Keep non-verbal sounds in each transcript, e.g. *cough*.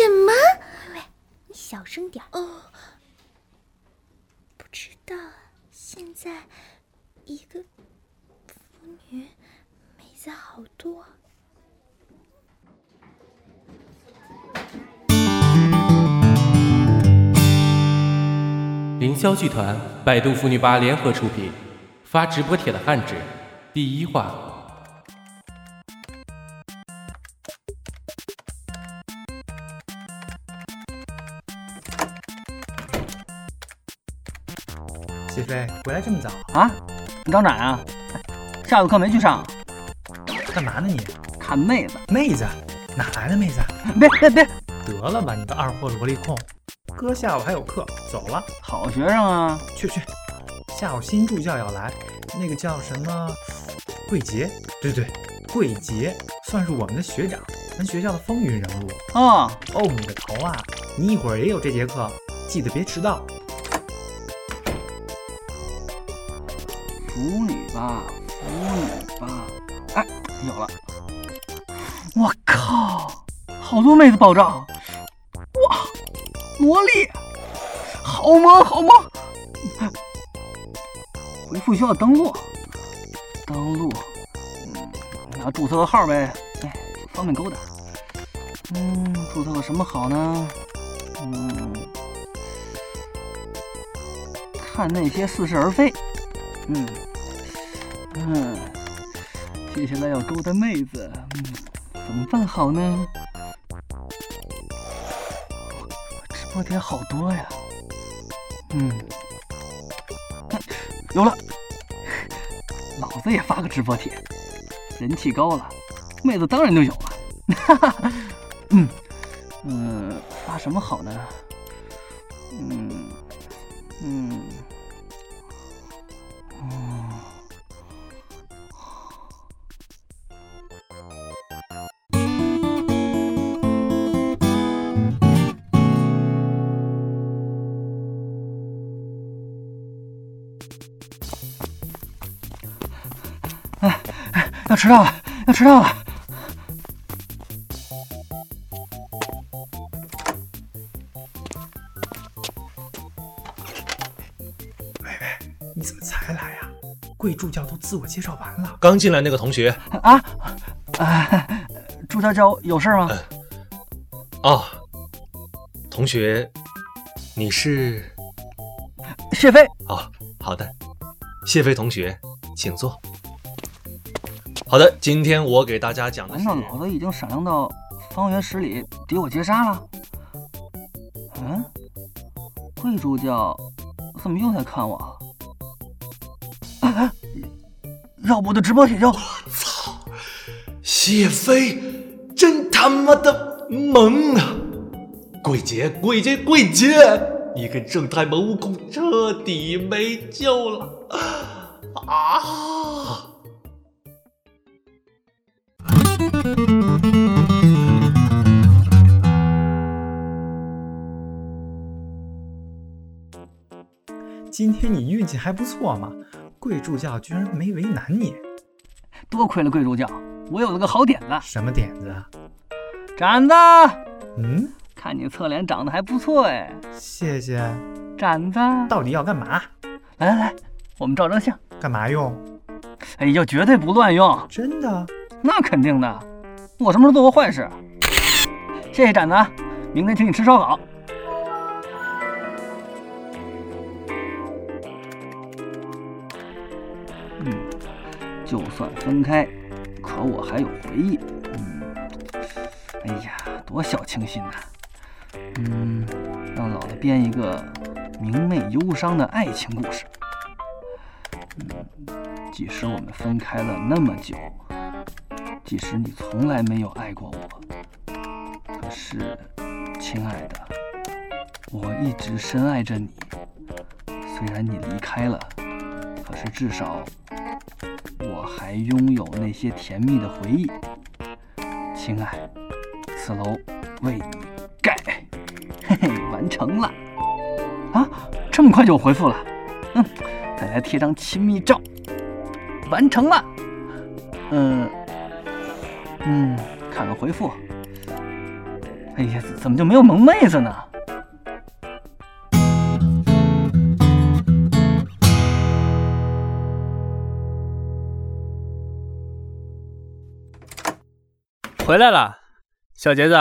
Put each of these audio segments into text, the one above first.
什么？喂喂，你小声点哦。不知道，现在一个腐女妹子好多。凌霄剧团、百度腐女吧联合出品，发直播帖的汉纸，第一话。谢飞，回来这么早啊？你张展啊？下午课没去上？干嘛呢你？看妹子。妹子？哪来的妹子？别别别！得了吧，你个二货萝莉控！哥下午还有课，走了。好学生啊，去去。下午新助教要来，那个叫什么桂杰？对对，桂杰算是我们的学长，咱学校的风云人物。哦哦，你个头啊！你一会儿也有这节课，记得别迟到。腐女吧，腐女吧。哎，有了！我靠，好多妹子爆照！哇，萝莉，好萌好萌！回复需要登录，登录，嗯，拿注册个号呗，哎，方便勾搭。嗯，注册个什么好呢？嗯，看那些似是而非。嗯嗯，接下来要勾搭妹子，嗯，怎么办好呢？直播帖好多呀，嗯，有了，老子也发个直播帖，人气高了，妹子当然就有了。哈 *laughs* 哈，嗯嗯，发什么好呢？嗯嗯。要迟到了，要迟到了！喂喂，你怎么才来呀？贵助教都自我介绍完了。刚进来那个同学啊啊！助教教有事吗？哦，同学，你是谢飞。哦，好的，谢飞同学，请坐。好的，今天我给大家讲的是。难道老子已经闪亮到方圆十里敌我皆杀了？嗯，贵助教怎么又在看我？啊！*laughs* 要不我的直播帖就……我操！谢飞真他妈的萌啊！鬼杰，鬼杰，鬼杰，你跟正太萌悟空彻底没救了啊！今天你运气还不错嘛，贵助教居然没为难你。多亏了贵助教，我有了个好点子。什么点子？展子，嗯，看你侧脸长得还不错哎。谢谢。展子，到底要干嘛？来来来，我们照张相。干嘛用？哎呀，绝对不乱用。真的？那肯定的。我什么时候做过坏事？谢谢展子，明天请你吃烧烤。嗯，就算分开，可我还有回忆。嗯，哎呀，多小清新呐！嗯，让老子编一个明媚忧伤的爱情故事。嗯，即使我们分开了那么久，即使你从来没有爱过我，可是，亲爱的，我一直深爱着你。虽然你离开了，可是至少我还拥有那些甜蜜的回忆。亲爱，此楼为你盖。嘿嘿，完成了。啊，这么快就回复了？嗯，再来贴张亲密照。完成了。嗯嗯，看看回复。哎呀，怎么就没有萌妹子呢？回来了，小杰子，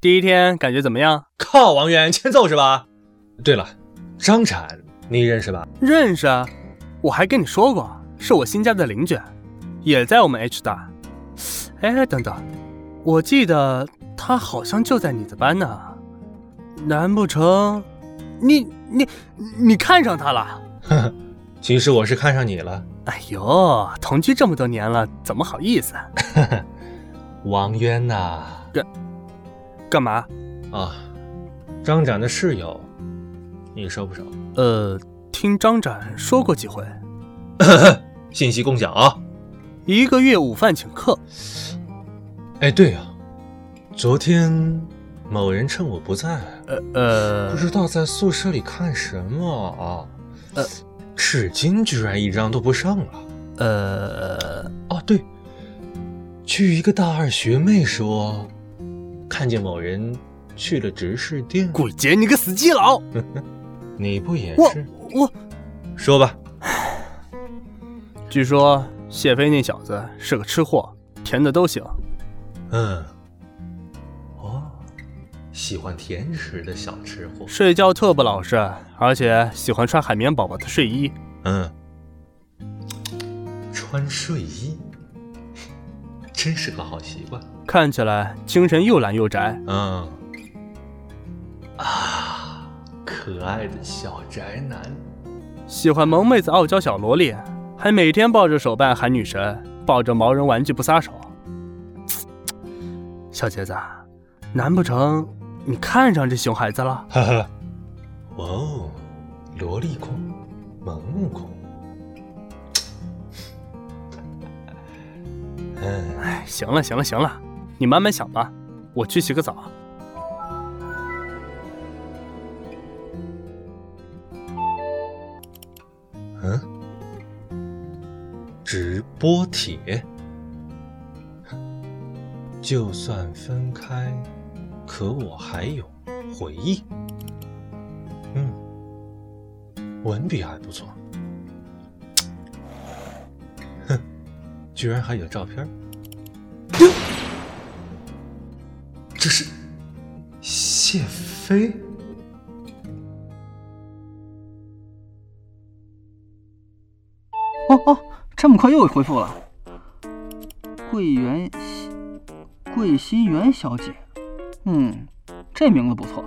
第一天感觉怎么样？靠，王源欠揍是吧？对了，张展你认识吧？认识啊，我还跟你说过，是我新家的邻居，也在我们 H 大。哎，等等，我记得他好像就在你的班呢，难不成你你你看上他了？呵呵，其实我是看上你了。哎呦，同居这么多年了，怎么好意思？*laughs* 王渊呐，干干嘛？啊，张展的室友，你熟不熟？呃，听张展说过几回。*laughs* 信息共享啊！一个月午饭请客。哎，对啊，昨天某人趁我不在，呃呃，不知道在宿舍里看什么啊，呃，纸巾居然一张都不剩了。呃，哦对，据一个大二学妹说，看见某人去了执事店。鬼杰，你个死基佬！*laughs* 你不也我是？我，说吧。据说谢飞那小子是个吃货，甜的都行。嗯，哦，喜欢甜食的小吃货。睡觉特不老实，而且喜欢穿海绵宝宝的睡衣。嗯，穿睡衣，真是个好习惯。看起来精神又懒又宅。嗯，啊，可爱的小宅男。喜欢萌妹子、傲娇小萝莉，还每天抱着手办喊女神，抱着毛绒玩具不撒手。小杰子，难不成你看上这熊孩子了？呵呵，哇哦，萝莉控，萌物控。嗯，*laughs* 哎，行了行了行了，你慢慢想吧，我去洗个澡。直播帖，就算分开，可我还有回忆。嗯，文笔还不错。哼，居然还有照片。这是谢飞。这么快又回复了。桂圆，桂心媛小姐，嗯，这名字不错。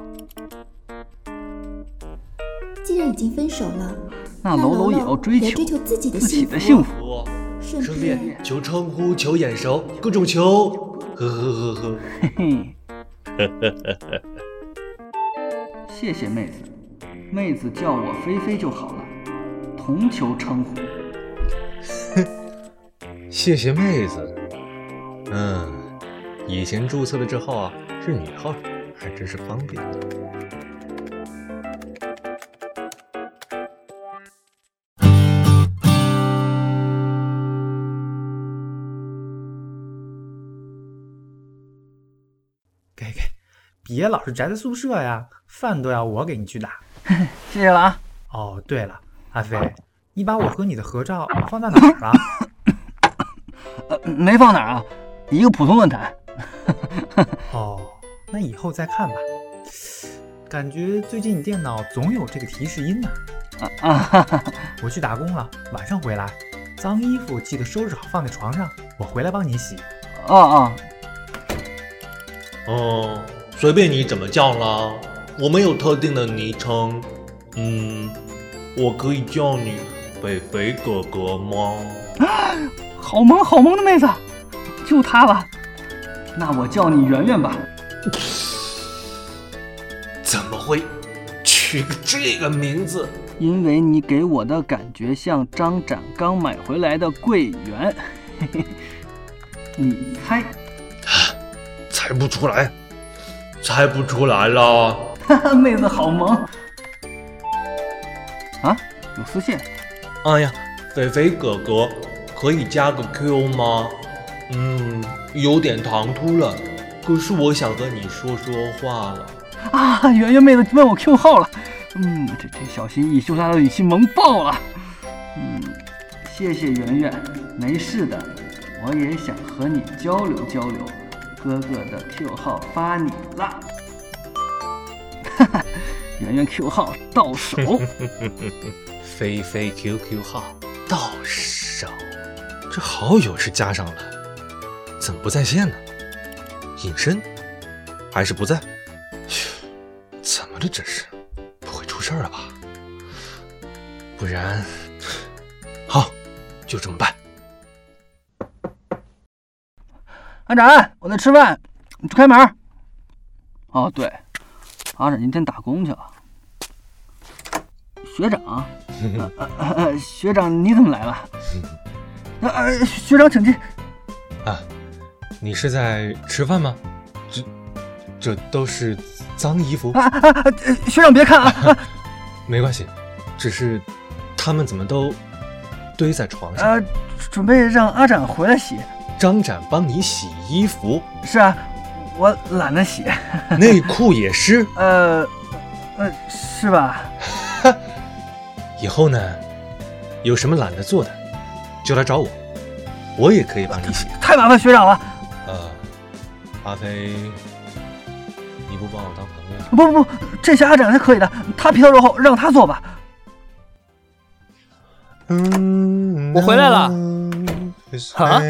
既然已经分手了，那楼楼也要追求追求自己的自己幸福，的幸福。顺顺便便求称呼、求眼熟，各种求，呵呵呵呵。嘿嘿，谢谢妹子，妹子叫我菲菲就好了，同求称呼。谢谢妹子。嗯，以前注册的这号啊是女号，还真是方便。给给，别老是宅在宿舍呀，饭都要我给你去打。*laughs* 谢谢了啊。哦，对了，阿飞，你把我和你的合照放在哪儿了？呃，没放哪儿啊，一个普通论坛。*laughs* 哦，那以后再看吧。感觉最近你电脑总有这个提示音呢。啊啊哈哈，我去打工了，晚上回来，脏衣服记得收拾好放在床上，我回来帮你洗。哦哦，哦，随便你怎么叫啦，我没有特定的昵称。嗯，我可以叫你肥肥哥哥吗？*laughs* 好萌好萌的妹子，就她了。那我叫你圆圆吧。*laughs* 怎么会取个这个名字？因为你给我的感觉像张展刚买回来的桂圆，嘿嘿，你猜？猜不出来，猜不出来了。哈哈，妹子好萌。啊，有私信。哎呀，肥肥哥哥，可以加个 Q 吗？嗯，有点唐突了。可是我想和你说说话了。啊，圆圆妹子问我 Q 号了。嗯，这这小心翼翼羞答的语气萌爆了。嗯，谢谢圆圆，没事的。我也想和你交流交流。哥哥的 Q 号发你了。哈哈，圆圆 Q 号到手。菲菲 QQ 号到手，这好友是加上了，怎么不在线呢？隐身还是不在？*sniffs* 怎么了这是？不会出事了吧？不然，好，就这么办。阿展，我在吃饭，你去开门。哦，对，阿展今天打工去了。学长，*laughs* 学长你怎么来了？呃，学长请进。啊，你是在吃饭吗？这这都是脏衣服。啊啊啊！学长别看啊。*laughs* 没关系，只是他们怎么都堆在床上？啊，准备让阿展回来洗。张展帮你洗衣服？是啊，我懒得洗。*laughs* 内裤也湿？呃呃，是吧？以后呢，有什么懒得做的，就来找我，我也可以帮你洗。太麻烦学长了。呃，阿飞，你不帮我当朋友？不不不，这下阿展是可以的，他皮糙肉厚，让他做吧。嗯，我回来了。啊！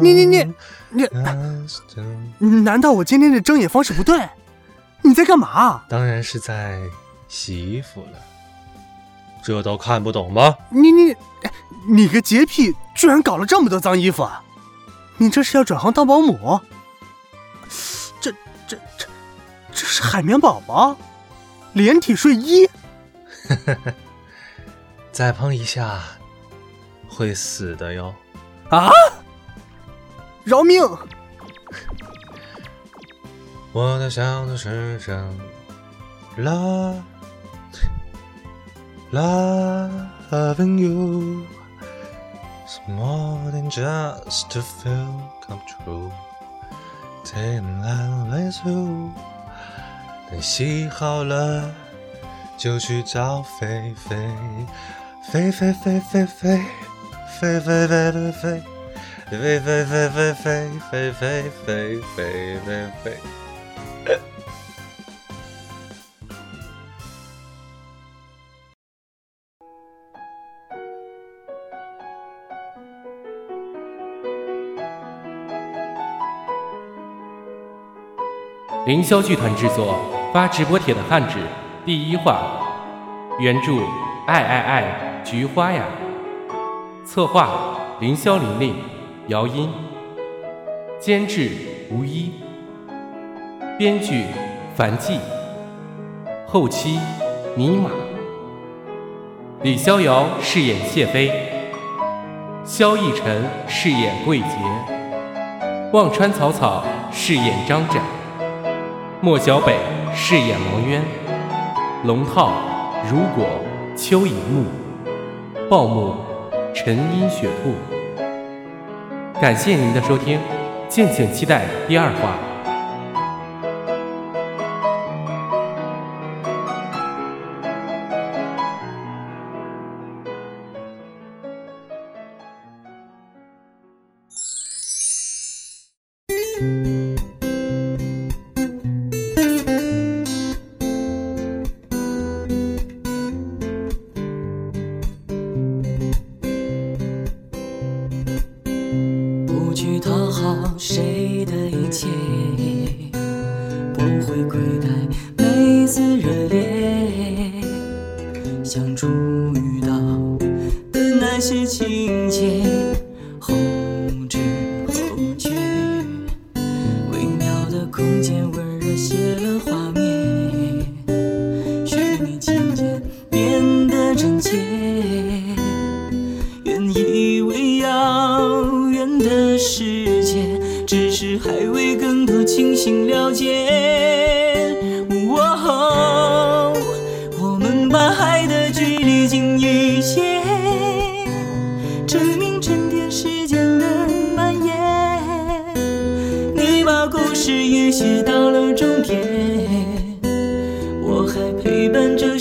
你你你你，难道我今天的睁眼方式不对？你在干嘛？当然是在洗衣服了。这都看不懂吗？你你你个洁癖，居然搞了这么多脏衣服！啊！你这是要转行当保姆？这这这这是海绵宝宝，连体睡衣。*laughs* 再碰一下会死的哟！啊！饶命！我的小的身上啦。Loving you more than just to feel come true. Take my way to，等洗好了就去找菲菲，菲菲菲菲菲菲菲菲菲菲菲菲菲菲菲菲菲菲菲菲。 凌霄剧团制作发直播帖的汉纸第一话，原著爱爱爱菊花呀，策划凌霄玲玲，姚音，监制吴一，编剧樊季，后期尼玛，李逍遥饰演谢飞，萧逸晨饰演桂杰，忘川草草饰演张展。莫小北饰演王渊，龙套如果秋以木，报幕陈音雪兔。感谢您的收听，敬请期待第二话。的空间温热，写了画面，虚拟情节变得真切。原以为遥远的世界，只是还未更多清醒了解。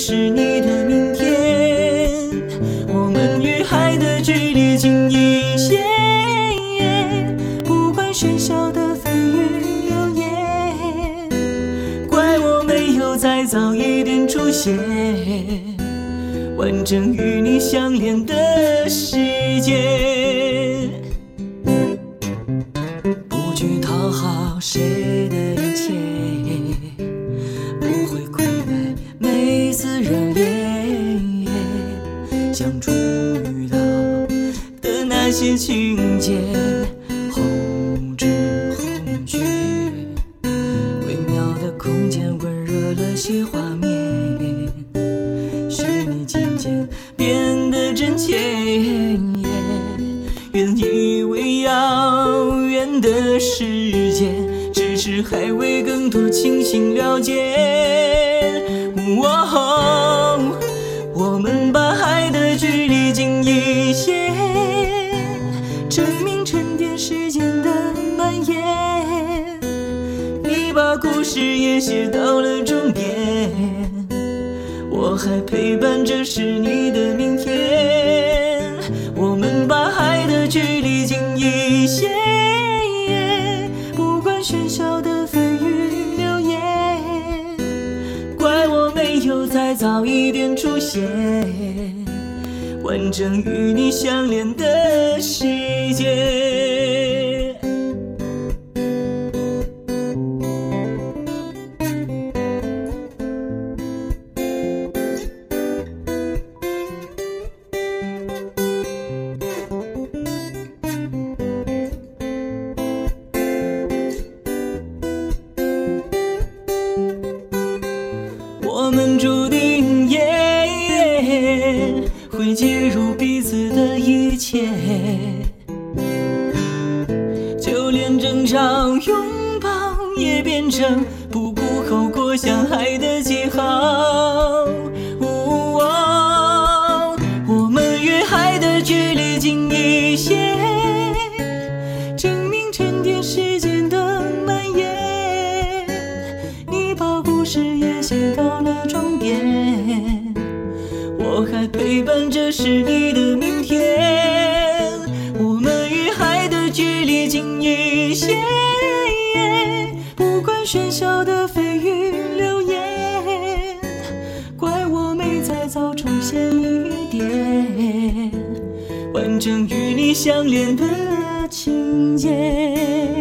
是你的明天。我们与海的距离近一些，不管喧嚣的蜚语流言，怪我没有再早一点出现，完整与你相连的世界。那些情节，把故事也写到了终点，我还陪伴着是你的明天。我们把爱的距离近一些，不管喧嚣的蜚语流言，怪我没有再早一点出现，完整与你相连的世界。一些，证明沉淀时间的蔓延。你把故事也写到了终点，我还陪伴着是你的明天。我们与海的距离近一些，不管喧嚣的飞正与你相连的情节。